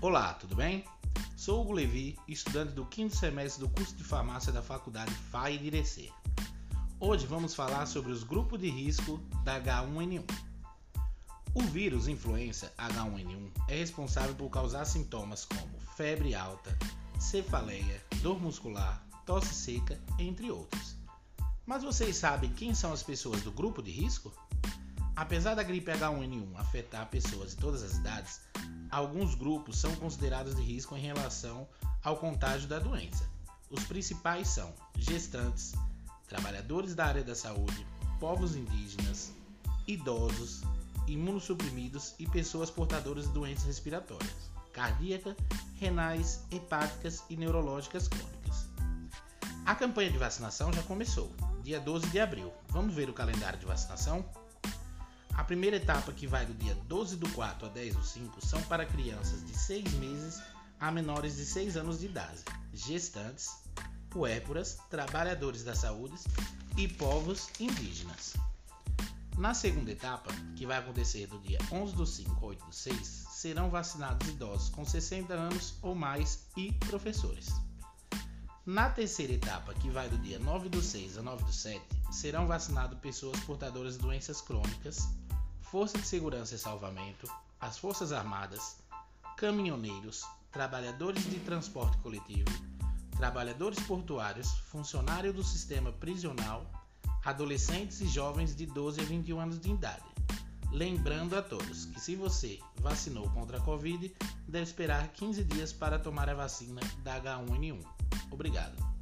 Olá, tudo bem? Sou Hugo Levi, estudante do quinto semestre do curso de farmácia da Faculdade FAI de Irecê. Hoje vamos falar sobre os grupos de risco da H1N1. O vírus influenza H1N1 é responsável por causar sintomas como febre alta, cefaleia, dor muscular, tosse seca, entre outros. Mas vocês sabem quem são as pessoas do grupo de risco? Apesar da gripe H1N1 afetar pessoas de todas as idades, alguns grupos são considerados de risco em relação ao contágio da doença. Os principais são gestantes, trabalhadores da área da saúde, povos indígenas, idosos, imunossuprimidos e pessoas portadoras de doenças respiratórias, cardíacas, renais, hepáticas e neurológicas crônicas. A campanha de vacinação já começou, dia 12 de abril. Vamos ver o calendário de vacinação? A primeira etapa, que vai do dia 12 do 4 a 10 do 5, são para crianças de 6 meses a menores de 6 anos de idade, gestantes, puérperas, trabalhadores da saúde e povos indígenas. Na segunda etapa, que vai acontecer do dia 11 do 5 a 8 do 6, serão vacinados idosos com 60 anos ou mais e professores. Na terceira etapa, que vai do dia 9 do 6 a 9 do 7, serão vacinadas pessoas portadoras de doenças crônicas, Força de Segurança e Salvamento, as Forças Armadas, caminhoneiros, trabalhadores de transporte coletivo, trabalhadores portuários, funcionários do sistema prisional, adolescentes e jovens de 12 a 21 anos de idade. Lembrando a todos que se você vacinou contra a Covid, deve esperar 15 dias para tomar a vacina da H1N1. Obrigado.